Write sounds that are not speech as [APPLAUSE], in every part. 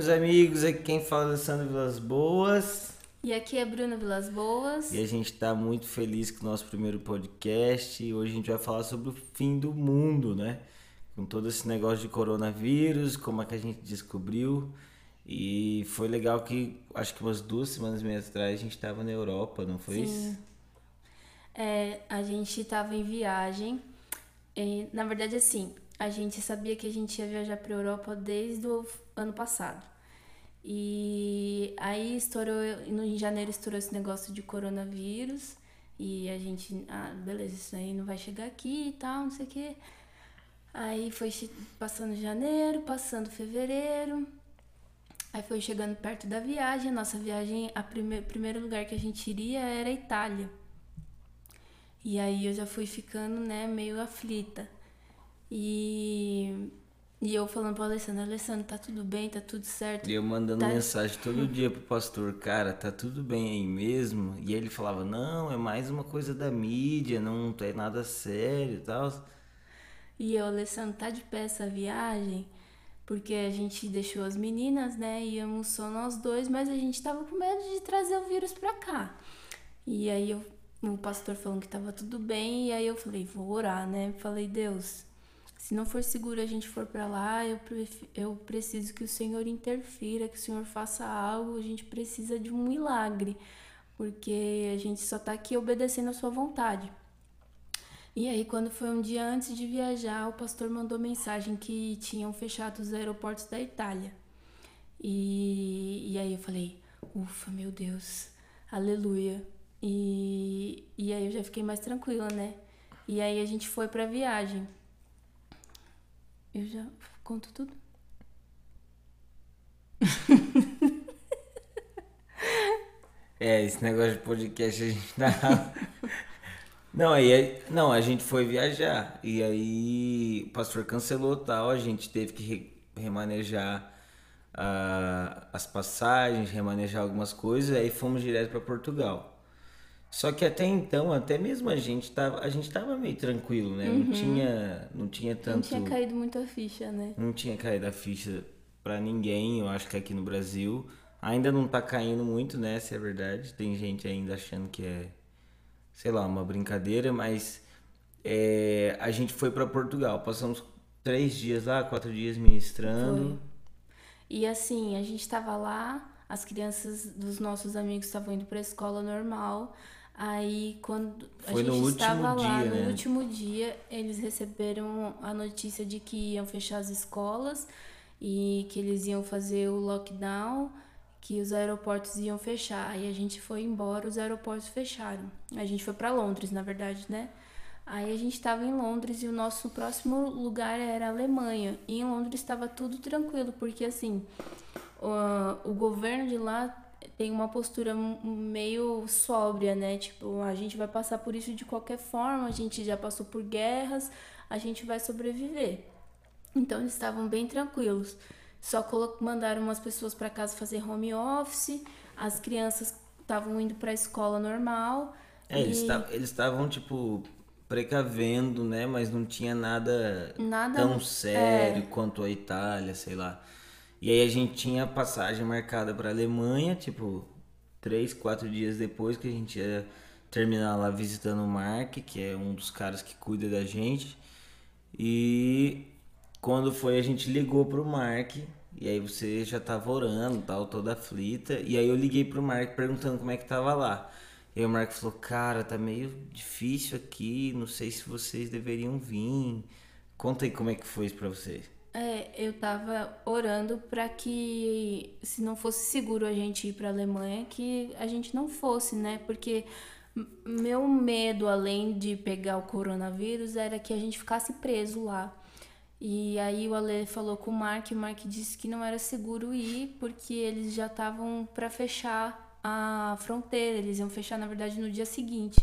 meus amigos? Aqui quem fala é Alessandro Vilas Boas. E aqui é Bruna Vilas Boas. E a gente está muito feliz com o nosso primeiro podcast. E hoje a gente vai falar sobre o fim do mundo, né? Com todo esse negócio de coronavírus, como é que a gente descobriu. E foi legal que, acho que umas duas semanas e meia atrás, a gente estava na Europa, não foi Sim. isso? É, a gente estava em viagem. E, na verdade, assim, a gente sabia que a gente ia viajar para Europa desde o ano passado. E aí estourou, em janeiro estourou esse negócio de coronavírus. E a gente, ah, beleza, isso aí não vai chegar aqui e tal, não sei o quê. Aí foi passando janeiro, passando fevereiro. Aí foi chegando perto da viagem. Nossa viagem, a prime primeiro lugar que a gente iria era a Itália. E aí eu já fui ficando, né, meio aflita. E, e eu falando pro Alessandro, Alessandro, tá tudo bem, tá tudo certo. E eu mandando Tá. mensagem todo dia pro pastor, cara, tá tudo bem aí mesmo? E ele falava, não, é mais uma coisa da mídia, não é nada sério e tal. E eu, Alessandro, tá de pé essa viagem? Porque a gente deixou as meninas, né? Íamos só nós dois, mas a gente tava com medo de trazer o vírus pra cá. E aí eu, o pastor falando que tava tudo bem, e aí eu falei, vou orar, né? Falei, Deus, se não for seguro a gente for pra lá, eu, eu preciso que o Senhor interfira, que o Senhor faça algo, a gente precisa de um milagre, porque a gente só tá aqui obedecendo a sua vontade. E aí, quando foi um dia antes de viajar, o pastor mandou mensagem que tinham fechado os aeroportos da Itália. E, e aí eu falei, ufa, meu Deus, aleluia. E, e aí eu já fiquei mais tranquila, né? E aí a gente foi pra viagem. Eu já conto tudo? [LAUGHS] É, esse negócio de podcast a gente tá. [LAUGHS] Não, aí não, a gente foi viajar. E aí o pastor cancelou tal, a gente teve que re- remanejar ah, as passagens, remanejar algumas coisas, aí fomos direto para Portugal. Só que até então, até mesmo a gente tava, a gente tava meio tranquilo, né? Não tinha, não tinha Não tanto tinha caído muito a ficha, né? não tinha caído a ficha pra ninguém, eu acho que aqui no Brasil. Ainda não tá caindo muito, né? Se é verdade. Tem gente ainda achando que é, sei lá, uma brincadeira, mas é, a gente foi pra Portugal. Passamos três dias lá, quatro dias ministrando. E assim, a gente tava lá, as crianças dos nossos amigos estavam indo pra escola normal. Aí quando a Foi no gente estava lá, no né? último dia, eles receberam a notícia de que iam fechar as escolas e que eles iam fazer o lockdown, que os aeroportos iam fechar. Aí a gente foi embora, os aeroportos fecharam. A gente foi pra Londres, na verdade, né? Aí a gente estava em Londres e o nosso próximo lugar era a Alemanha. E em Londres estava tudo tranquilo, porque assim, o, o governo de lá tem uma postura meio sóbria, né? Tipo, a gente vai passar por isso de qualquer forma, a gente já passou por guerras, a gente vai sobreviver. Então eles estavam bem tranquilos. Só mandaram umas pessoas para casa fazer home office, as crianças estavam indo para a escola normal. É, eles e estavam eles estavam, tipo precavendo, né? Mas não tinha nada Nada- tão é. sério quanto a Itália, sei lá. E aí a gente tinha passagem marcada para Alemanha, tipo três, quatro dias depois que a gente ia terminar lá visitando o Mark, que é um dos caras que cuida da gente. E quando foi a gente ligou pro Mark e aí você já tava orando, tal, toda aflita. E aí eu liguei pro Mark perguntando como é que tava lá. E aí o Mark falou, cara, tá meio difícil aqui, não sei se vocês deveriam vir. Conta aí como é que foi isso pra vocês. É, eu tava orando pra que, se não fosse seguro a gente ir pra Alemanha, que a gente não fosse, né? Porque meu medo, além de pegar o coronavírus, era que a gente ficasse preso lá. E aí o Ale falou com o Mark, e o Mark disse que não era seguro ir, porque eles já estavam pra fechar a fronteira, eles iam fechar, na verdade, no dia seguinte.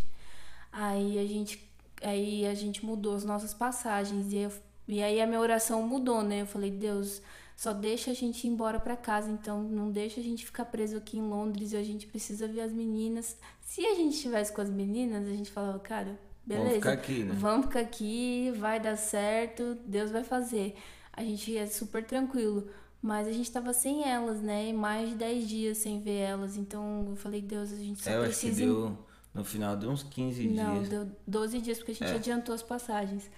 Aí a gente, aí a gente mudou as nossas passagens e, eu- e aí a minha oração mudou, né? Eu falei, Deus, só deixa a gente ir embora pra casa, então não deixa a gente ficar preso aqui em Londres e a gente precisa ver as meninas. Se a gente estivesse com as meninas, a gente falava, cara, beleza. Vamos ficar aqui, né? Vamos ficar aqui, vai dar certo, Deus vai fazer. A gente é super tranquilo. Mas a gente tava sem elas, né? Mais de 10 dias sem ver elas. Então eu falei, Deus, a gente só É, eu acho que precisa. deu. No final deu uns 15 Não, dias. deu 12 dias porque a gente É. adiantou as passagens.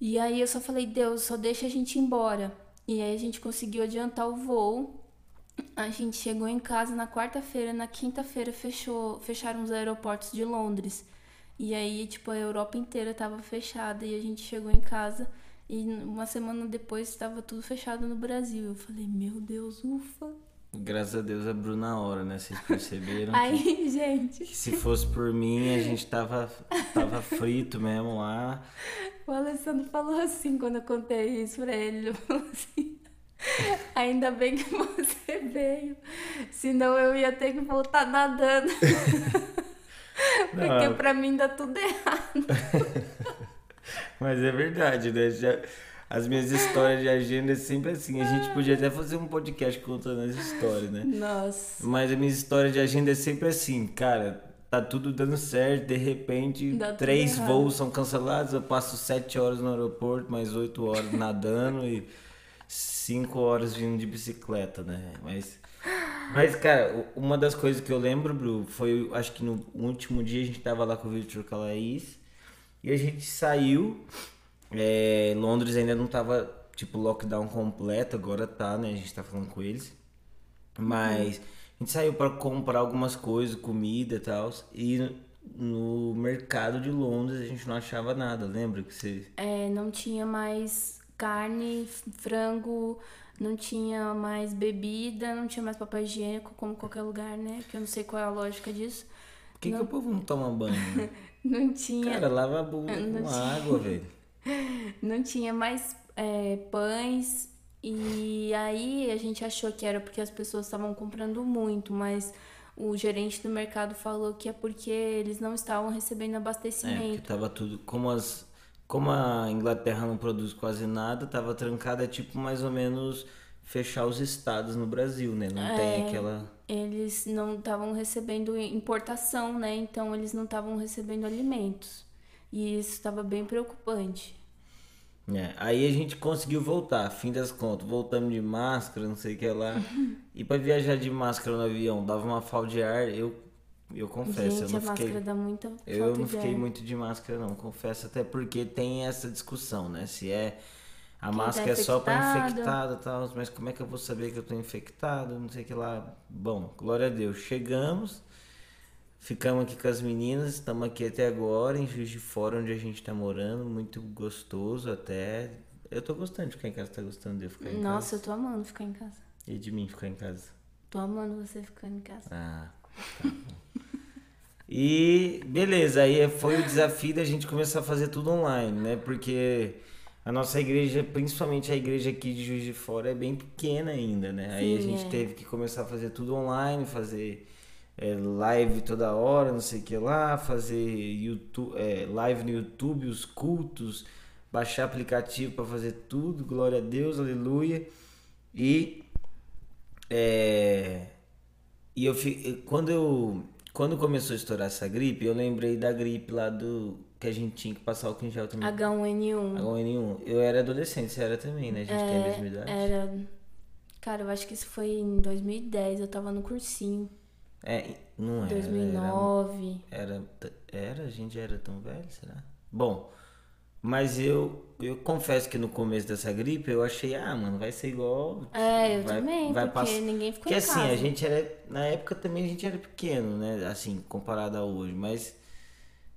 E aí eu só falei, Deus, só deixa a gente ir embora. E aí a gente conseguiu adiantar o voo. A gente chegou em casa na quarta-feira, na quinta-feira fechou, fecharam os aeroportos de Londres. E aí, tipo, a Europa inteira tava fechada e a gente chegou em casa e uma semana depois estava tudo fechado no Brasil. Eu falei, meu Deus, ufa. Graças a Deus abriu na hora, né? Vocês perceberam Aí, [LAUGHS] gente, se fosse por mim, a gente tava, tava frito mesmo lá. O Alessandro falou assim quando eu contei isso pra ele. Ele falou assim: Ainda bem que você veio, senão eu ia ter que voltar nadando. [LAUGHS] Porque pra mim dá tudo errado. [LAUGHS] Mas é verdade, né? Já- as minhas histórias de agenda é sempre assim. A gente podia até fazer um podcast contando as histórias, né? Nossa. Mas a minha história de agenda é sempre assim, cara. Tá tudo dando certo, de repente Dá três voos são cancelados, eu passo sete horas no aeroporto, mais oito horas nadando e cinco horas vindo de bicicleta, né? Mas, mas cara, uma das coisas que eu lembro, Bru, foi, acho que no último dia a gente tava lá com o Victor com a Laís e a gente saiu. É, Londres ainda não tava, tipo, lockdown completo, agora tá, né? A gente tá falando com eles. Mas a gente saiu para comprar algumas coisas, comida e tal. E no mercado de Londres a gente não achava nada, lembra que você. É, não tinha mais carne, frango, não tinha mais bebida, não tinha mais papel higiênico, como qualquer lugar, né? Que eu não sei qual é a lógica disso. Por que, que o povo não toma banho? né? [LAUGHS] Não tinha. Cara, lava a bunda [LAUGHS] Não com tinha. água, velho. [LAUGHS] Não tinha mais é, pães. E aí a gente achou que era porque as pessoas estavam comprando muito, mas o gerente do mercado falou que é porque eles não estavam recebendo É, abastecimento. tava tudo. Como as. Como a Inglaterra não produz quase nada, tava trancada, é tipo mais ou menos fechar os estados no Brasil, né? Não tem É. aquela. Eles não estavam recebendo importação, né? Então eles não estavam recebendo alimentos. E isso estava bem preocupante. É, aí a gente conseguiu voltar, fim das contas, voltamos de máscara, não sei o que lá. [LAUGHS] E pra viajar de máscara no avião, dava uma falta de ar, eu, eu confesso, Gente, eu a não fiquei. máscara dá muita Eu não fiquei muito de máscara não, confesso, até porque tem essa discussão, né? Se é a Quem tá máscara é só infectado. infectado e tal, mas como é que eu vou saber que eu tô infectado, não sei o que lá. Bom, glória a Deus, chegamos, ficamos aqui com as meninas, estamos aqui até agora em Juiz de Fora, onde a gente tá morando, muito gostoso até. Eu tô gostando de ficar em casa, tá gostando de eu ficar em Nossa, eu casa? tô amando ficar em casa. E de mim ficar em casa? Tô amando você ficando em casa. Ah, tá bom. [LAUGHS] E beleza, aí foi o desafio da gente começar a fazer tudo online, né? Porque a nossa igreja, principalmente a igreja aqui de Juiz de Fora, é bem pequena ainda, né? aí a Sim, gente é. teve que começar a fazer tudo online, fazer é, live toda hora, não sei o que lá, fazer YouTube, é, live no YouTube, os cultos, baixar aplicativo para fazer tudo, glória a Deus, aleluia. E é, e eu quando eu quando começou a estourar essa gripe, eu lembrei da gripe lá do que a gente tinha que passar em gel também. H1N1. H1N1. Eu era adolescente, você era também, né? A gente tem a mesma idade. Era. Cara, eu acho que isso foi em 2010, eu tava no cursinho. É, não era. 2009. Era, era, era, a gente já era tão velho, será? Bom, mas eu, eu confesso que no começo dessa gripe eu achei, ah, mano, vai ser igual. É, eu vai- também, vai porque pass- ninguém ficou Porque em assim, casa. a gente era. Na época também a gente era pequeno, né? Assim, comparado a hoje, mas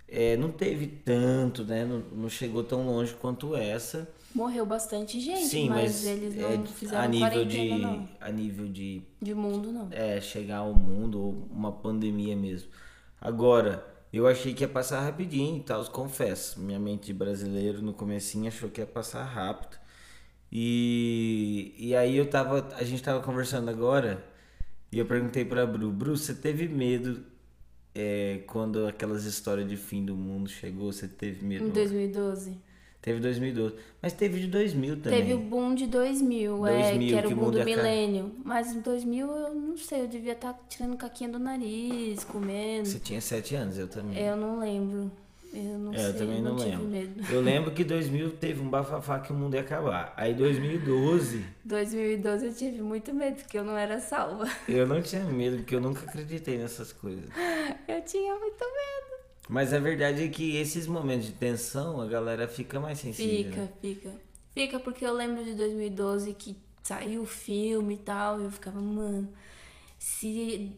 é, não teve tanto, né? Não, não chegou tão longe quanto essa. Morreu bastante gente, Sim, mas, mas, eles é, não fizeram a nível de. não. A nível de De mundo, não. é, chegar ao mundo ou uma pandemia mesmo. Agora, eu achei que ia passar rapidinho e tal, confesso. Minha mente de brasileiro no comecinho achou que ia passar rápido. E, e aí eu tava, a gente tava conversando agora e eu perguntei pra Bru, Bru, você teve medo é, quando aquelas histórias de fim do mundo chegou? Você teve medo? Em 2012. Teve 2012. Mas teve de 2000 também. Teve o boom de 2000, é, 2000, que era que o boom do cara. milênio. Mas em 2000 eu não sei, eu devia estar tirando caquinha do nariz, comendo. Você tinha 7 anos, eu também. Eu não lembro. Eu não É, sei, eu também não, tive lembro. medo. Eu lembro que 2000 teve um bafafá que o mundo ia acabar. Aí 2012, 2012 [LAUGHS] eu tive muito medo, porque eu não era salva. eu não tinha medo, porque eu nunca acreditei nessas coisas. [LAUGHS] Eu tinha muito medo. Mas a verdade é que esses momentos de tensão, a galera fica mais sensível. Fica, né? fica. Fica porque eu lembro de 2012 que saiu o filme e tal, e eu ficava, mano, se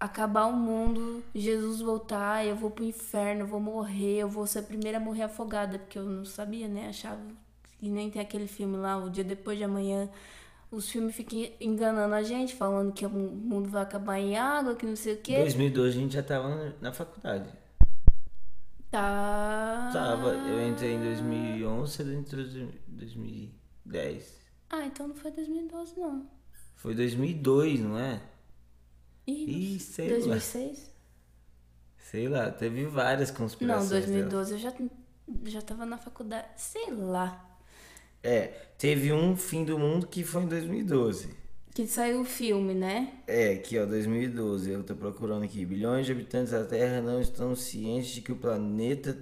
acabar o mundo, Jesus voltar, eu vou pro inferno, eu vou morrer, eu vou ser a primeira a morrer afogada, porque eu não sabia, né? Achava que nem tem aquele filme lá, o dia depois de amanhã. Os filmes ficam enganando a gente, falando que o mundo vai acabar em água, que não sei o Em quê. 2012 a gente já tava na faculdade. Tá. Tava, eu entrei em 2011, você entrou em 2010. Ah, então não foi 2012, não. Foi 2002, não é? Ih, Ih, sei 2006? lá. Sei lá, teve várias Não, conspirações. dela. 2012 eu já, já tava na faculdade. Sei lá. É, teve um fim do mundo que foi em 2012. Que saiu o filme, né? É, aqui ó, 2012, eu tô procurando aqui. Bilhões de habitantes da Terra não estão cientes de que o planeta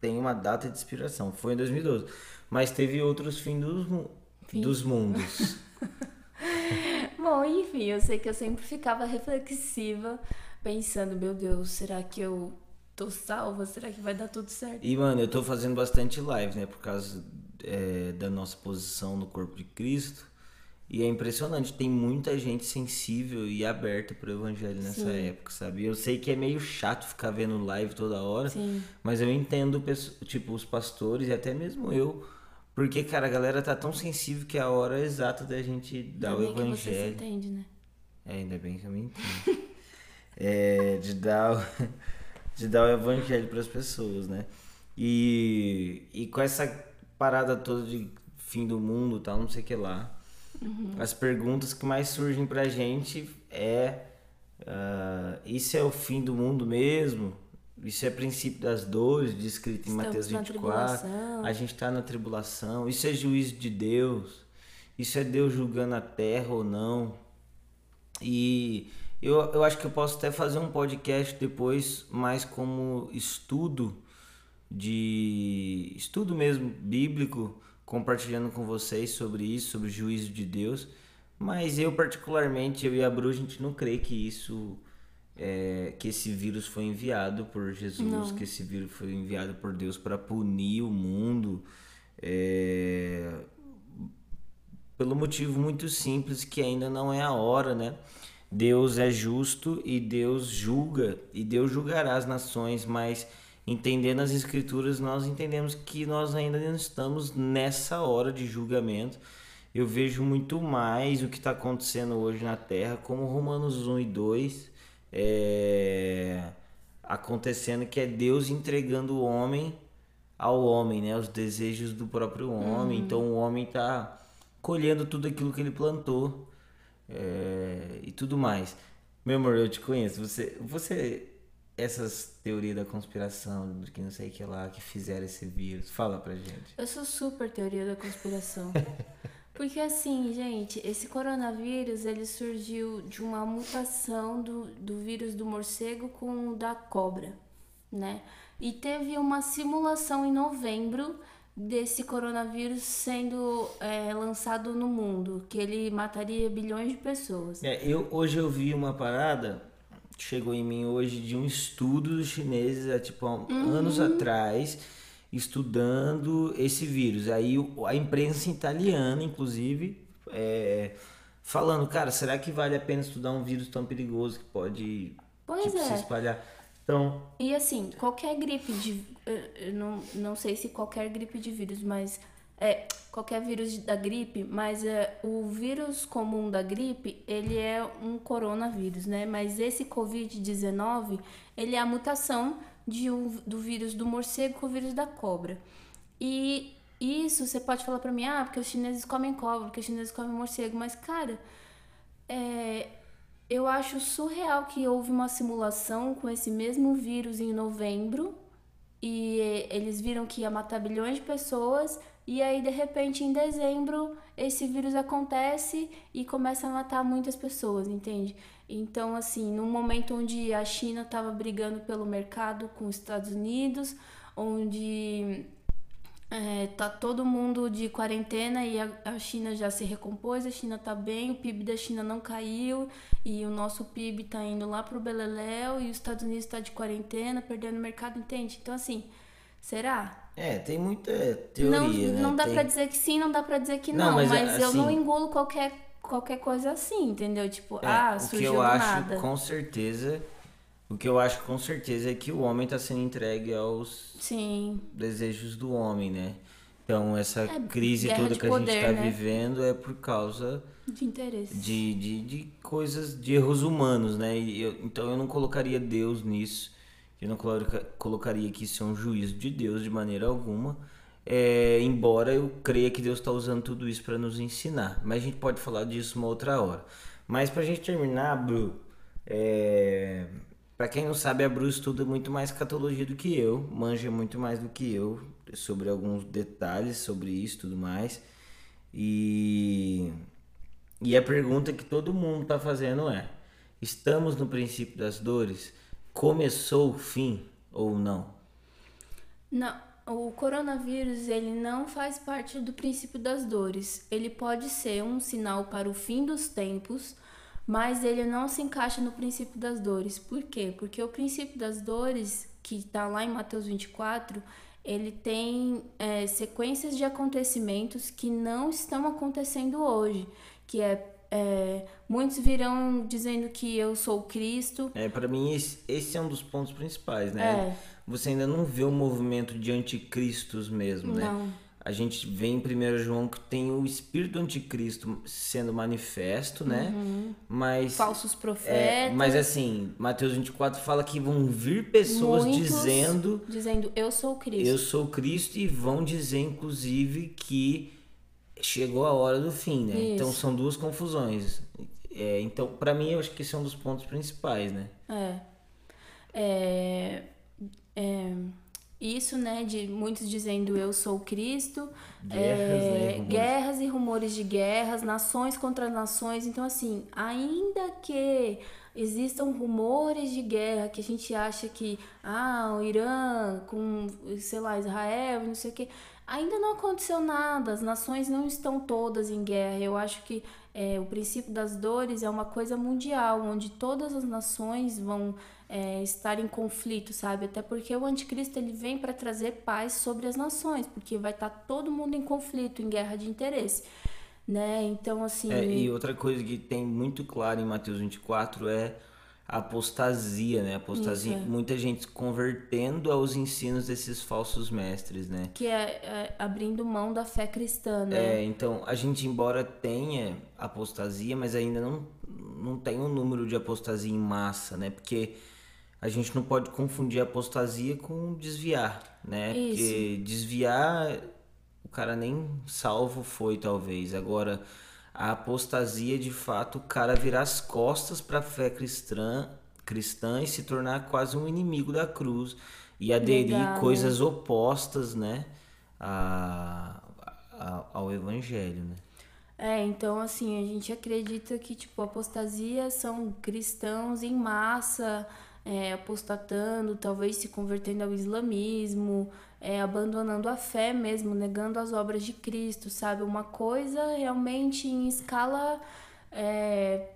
tem uma data de expiração. Foi em 2012. Mas teve outros fim dos, mu- dos mundos. [LAUGHS] Bom, enfim, eu sei que eu sempre ficava reflexiva, pensando, meu Deus, será que eu tô salva? Será que vai dar tudo certo? E, mano, eu tô fazendo bastante live, né? Por causa é, da nossa posição no corpo de Cristo. E é impressionante, tem muita gente sensível e aberta pro evangelho nessa Sim. época, sabe? Eu sei que é meio chato ficar vendo live toda hora, Sim. mas eu entendo, tipo, os pastores e até mesmo eu. Porque, cara, a galera tá tão sensível que é a hora exata da gente dar Ainda o bem que você se evangelho. entende, né? É, ainda bem que eu me entendo. [LAUGHS] é, de dar, o- [LAUGHS] de dar o evangelho para as pessoas, né? E, e com essa parada toda de fim do mundo tal, não sei o que lá, as perguntas que mais surgem pra gente é: ah, isso é o fim do mundo mesmo? Isso é princípio das dores, descrito em Mateus na 24. tribulação. A gente está na tribulação. Isso é juízo de Deus. Isso é Deus julgando a terra ou não. E eu, eu acho que eu posso até fazer um podcast depois, mais como estudo de estudo mesmo bíblico, compartilhando com vocês sobre isso, sobre o juízo de Deus. Mas eu particularmente, eu e a Bru, a gente não crê que isso é, que esse vírus foi enviado por Jesus, Não. que esse vírus foi enviado por Deus para punir o mundo. É, pelo motivo muito simples que ainda não é a hora, né? Deus é justo e Deus julga e Deus julgará as nações, mas entendendo as escrituras, nós entendemos que nós ainda não estamos nessa hora de julgamento. Eu vejo muito mais o que está acontecendo hoje na Terra, como Romanos 1 e 2, é, acontecendo que é Deus entregando o homem ao homem, né? Os desejos do próprio homem. Então o homem está colhendo tudo aquilo que ele plantou é, e tudo mais. Meu amor, eu te conheço. Você, você, essas teorias da conspiração, do que não sei o que lá, que fizeram esse vírus, fala pra gente. Eu sou super teoria da conspiração. [LAUGHS] Porque assim, gente, esse coronavírus, ele surgiu de uma mutação do, do vírus do morcego com o da cobra, né? E teve uma simulação em novembro desse coronavírus sendo é, lançado no mundo, que ele mataria bilhões de pessoas. É, eu, hoje eu vi uma parada, chegou em mim hoje, de um estudo dos chineses, há tipo há anos atrás, estudando esse vírus. Aí a imprensa italiana, inclusive, é, falando, cara, será que vale a pena estudar um vírus tão perigoso que pode tipo, se é. espalhar? Então, E assim, qualquer gripe de. Não, não sei se qualquer gripe de vírus, mas. É, qualquer vírus da gripe, mas é, o vírus comum da gripe, ele é um coronavírus, né? Mas esse Covid-19, ele é a mutação de um, do vírus do morcego com o vírus da cobra. E isso você pode falar pra mim, ah, porque os chineses comem cobra, porque os chineses comem morcego, mas cara, é, eu acho surreal que houve uma simulação com esse mesmo vírus em novembro e eles viram que ia matar bilhões de pessoas e aí de repente em dezembro esse vírus acontece e começa a matar muitas pessoas, entende? Então assim, num momento onde a China estava brigando pelo mercado com os Estados Unidos, onde é, tá todo mundo de quarentena e a, a, China já se recompôs, a China tá bem, o PIB da China não caiu e o nosso PIB tá indo lá pro Beleléu e os Estados Unidos tá de quarentena, perdendo o mercado, entende? Então, assim, será? É, tem muita teoria, não, né? Não dá tem... pra dizer que sim, não dá pra dizer que não, não mas, mas assim, eu não engulo qualquer, qualquer coisa assim, entendeu? Tipo, é, ah, surgiu o que eu acho, com certeza o que eu acho com certeza é que o homem está sendo entregue aos Sim. desejos do homem, né? Então essa É, crise toda que a gente poder, está né? vivendo é por causa De interesse. de, de, de coisas, de erros humanos, né? Eu- então eu não colocaria Deus nisso. Eu não coloca- colocaria que isso é um juízo de Deus de maneira alguma. É, embora eu creia que Deus está usando tudo isso para nos ensinar. Mas a gente pode falar disso uma outra hora. Mas para a gente terminar, Bru, é, para quem não sabe, a Bru estuda muito mais catologia do que eu, manja muito mais do que eu sobre alguns detalhes sobre isso tudo mais. E, e a pergunta que todo mundo está fazendo é: estamos no princípio das dores? Começou o fim ou não? Não, o coronavírus ele não faz parte do princípio das dores. Ele pode ser um sinal para o fim dos tempos, mas ele não se encaixa no princípio das dores. Por quê? Porque o princípio das dores, que está lá em Mateus 24, ele tem é, sequências de acontecimentos que não estão acontecendo hoje, que é, é, muitos virão dizendo que eu sou o Cristo. É, para mim esse, esse é um dos pontos principais, né? É. Você ainda não vê o movimento de anticristos mesmo, né? Não. A gente vê em 1 João que tem o espírito anticristo sendo manifesto, né? Mas Falsos é, profetas. mas assim, Mateus 24 fala que vão vir pessoas muitos dizendo dizendo eu sou o Cristo. eu sou Cristo e vão dizer inclusive que chegou a hora do fim, né? Isso. Então são duas confusões. É, então, para mim, eu acho que esse é um dos pontos principais, né? É. É, é, isso, né, de muitos dizendo eu sou Cristo, Guerras, é, né, rumores. guerras e rumores de guerras, nações contra nações. Então, assim, ainda que existam rumores de guerra, que a gente acha que, ah, o Irã com, sei lá, Israel, não sei o quê, ainda não aconteceu nada, as nações não estão todas em guerra. Eu acho que é, o princípio das dores é uma coisa mundial, onde todas as nações vão é, estar em conflito, sabe? Até porque o anticristo ele vem para trazer paz sobre as nações, porque vai estar todo mundo em conflito, em guerra de interesse, né? Então, assim... É, e outra coisa que tem muito claro em Mateus 24 é apostasia, né? Apostasia, Isso, muita gente se convertendo aos ensinos desses falsos mestres, né? Que é, é abrindo mão da fé cristã, né? É, então, a gente, embora tenha apostasia, mas ainda não, não tem um número de apostasia em massa, né? Porque a gente não pode confundir apostasia com desviar, né? Isso. Porque desviar, o cara nem salvo foi, talvez. Agora, a apostasia, de fato, o cara virar as costas para a fé cristã, cristã e se tornar quase um inimigo da cruz e aderir né? coisas opostas, né? A, a- ao evangelho, né? É, então assim, a gente acredita que, tipo, apostasia são cristãos em massa, é, apostatando, talvez se convertendo ao islamismo, é, abandonando a fé mesmo, negando as obras de Cristo, sabe? Uma coisa realmente em escala, é,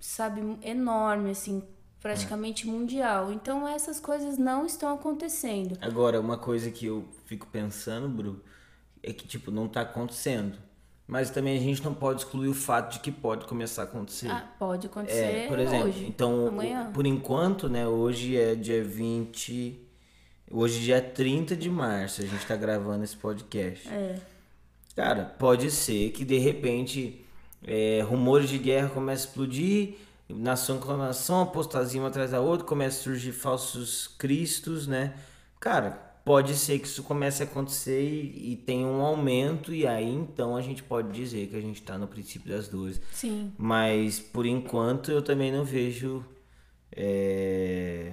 sabe, enorme, assim, praticamente mundial. Então essas coisas não estão acontecendo. Agora, uma coisa que eu fico pensando, Bru, é que, tipo, não tá acontecendo. Mas também a gente não pode excluir o fato de que pode começar a acontecer. Ah, pode acontecer É, por exemplo, hoje, então, amanhã. por enquanto, né, hoje é dia 20. Hoje dia 30 de março, a gente tá gravando esse podcast. É. Cara, pode ser que de repente é, rumores de guerra comecem a explodir, nação com nação, apostasia uma atrás da outra, começa a surgir falsos cristos, né? Cara, pode ser que isso comece a acontecer e, e tenha um aumento, e aí então a gente pode dizer que a gente tá no princípio das dores. Sim. Mas por enquanto eu também não vejo, é,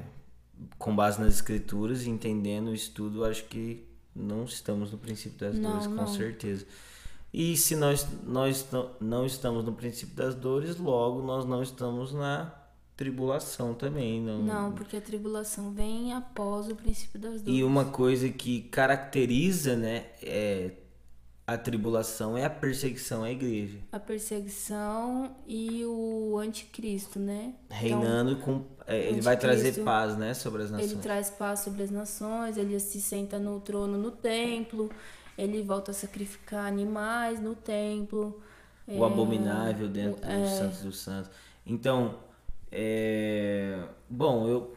com base nas escrituras, entendendo o estudo, acho que não estamos no princípio das Não, dores, com não. certeza. E se nós, nós não estamos no princípio das dores, logo nós não estamos na tribulação também. Não, Não, porque a tribulação vem após o princípio das dores. E uma coisa que caracteriza, né, é a tribulação é a perseguição à igreja. A perseguição e o anticristo, né? Reinando com. é, ele vai trazer paz, né, sobre as nações. Ele traz paz sobre as nações, ele se senta no trono no templo, ele volta a sacrificar animais no templo. o abominável dentro é. dos santos dos santos. Então, é, bom, eu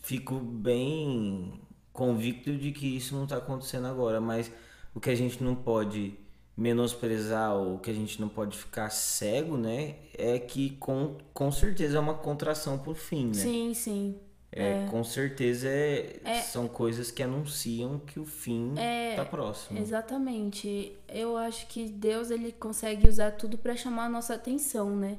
fico bem convicto de que isso não está acontecendo agora, mas o que a gente não pode menosprezar ou o que a gente não pode ficar cego, né, é que com, com certeza é uma contração por fim, né? Sim, sim. É, Com certeza é, É. são coisas que anunciam que o fim É, está próximo. Exatamente. Eu acho que Deus ele consegue usar tudo para chamar a nossa atenção, né?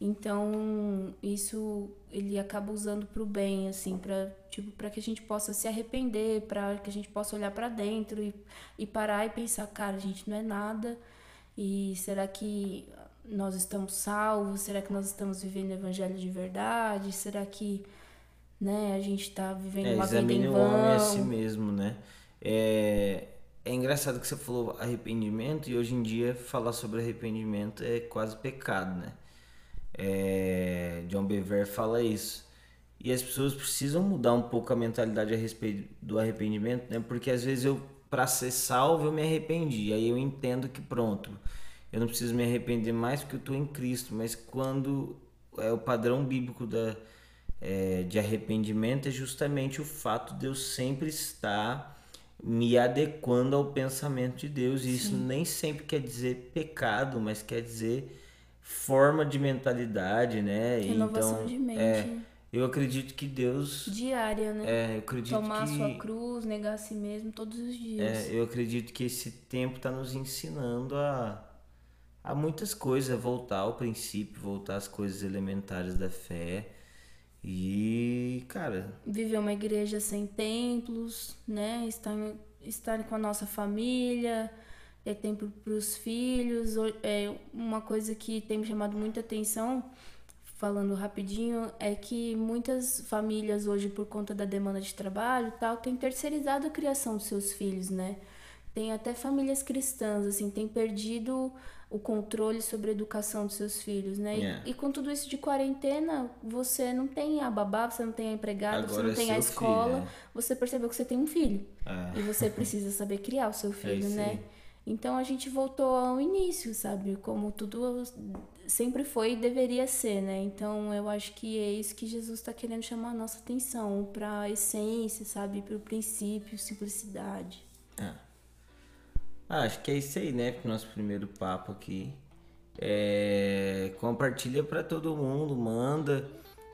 Então, isso ele acaba usando pro bem, assim, para tipo, para que a gente possa se arrepender, para que a gente possa olhar para dentro e, e parar e pensar, cara, a gente não é nada. E será que nós estamos salvos? Será que nós estamos vivendo o evangelho de verdade? Será que né, a gente tá vivendo É, uma vida em examine o vão? homem a si mesmo, né? É, é engraçado que você falou arrependimento e hoje em dia falar sobre arrependimento é quase pecado, né? É, John Bever fala isso. E as pessoas precisam mudar um pouco a mentalidade a respeito do arrependimento, né? Porque às vezes eu, para ser salvo, eu me arrependi. Aí eu entendo que pronto, eu não preciso me arrepender mais porque eu estou em Cristo. Mas quando é o padrão bíblico da, é, de arrependimento é justamente o fato de eu sempre estar me adequando ao pensamento de Deus. E isso nem sempre quer dizer pecado, mas quer dizer forma de mentalidade, né? Renovação então, de mente. é, eu acredito que Deus. Diária, né? É, eu acredito Tomar que. a sua cruz, negar a si mesmo todos os dias. É, eu acredito que esse tempo está nos ensinando a, a muitas coisas, a voltar ao princípio, voltar às coisas elementares da fé. E, cara, Viver uma igreja sem templos, né? Estar, estar com a nossa família, ter tempo para os filhos. É, uma coisa que tem me chamado muita atenção, falando rapidinho, é que muitas famílias hoje, por conta da demanda de trabalho e tal, têm terceirizado a criação dos seus filhos, né? Tem até famílias cristãs, assim, têm perdido o controle sobre a educação dos seus filhos, né? E- É. E, com tudo isso de quarentena, você não tem a babá, você não tem a empregada, você Agora não é tem a escola, filho, é. você percebeu que você tem um filho. É. E você precisa saber criar o seu [LAUGHS] filho, isso né? aí. Então a gente voltou ao início, sabe? Como tudo sempre foi e deveria ser, né? Então eu acho que é isso que Jesus está querendo chamar a nossa atenção para a essência, sabe? Para o princípio, simplicidade. Ah, acho que é isso aí, né? Pro nosso primeiro papo aqui. É, compartilha para todo mundo, manda.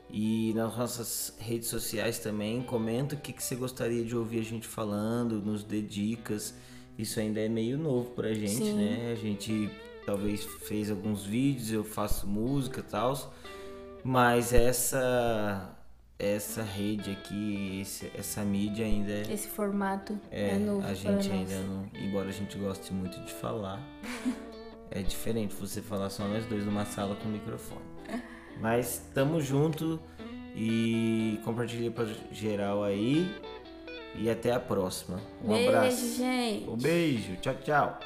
E nas nossas redes sociais também, comenta o que, que você gostaria de ouvir a gente falando, nos dê dicas. Isso ainda é meio novo pra gente, Sim. né? A gente talvez fez alguns vídeos, eu faço música e tal. Mas essa essa rede aqui, esse- essa mídia ainda é, Esse formato é, é, novo a gente nós. ainda não. Embora a gente goste muito de falar, [LAUGHS] é diferente você falar só nós dois numa sala com microfone. Mas tamo junto e compartilha pra geral aí. E até a próxima. Um Beijo, abraço. gente. Um beijo. Tchau, tchau.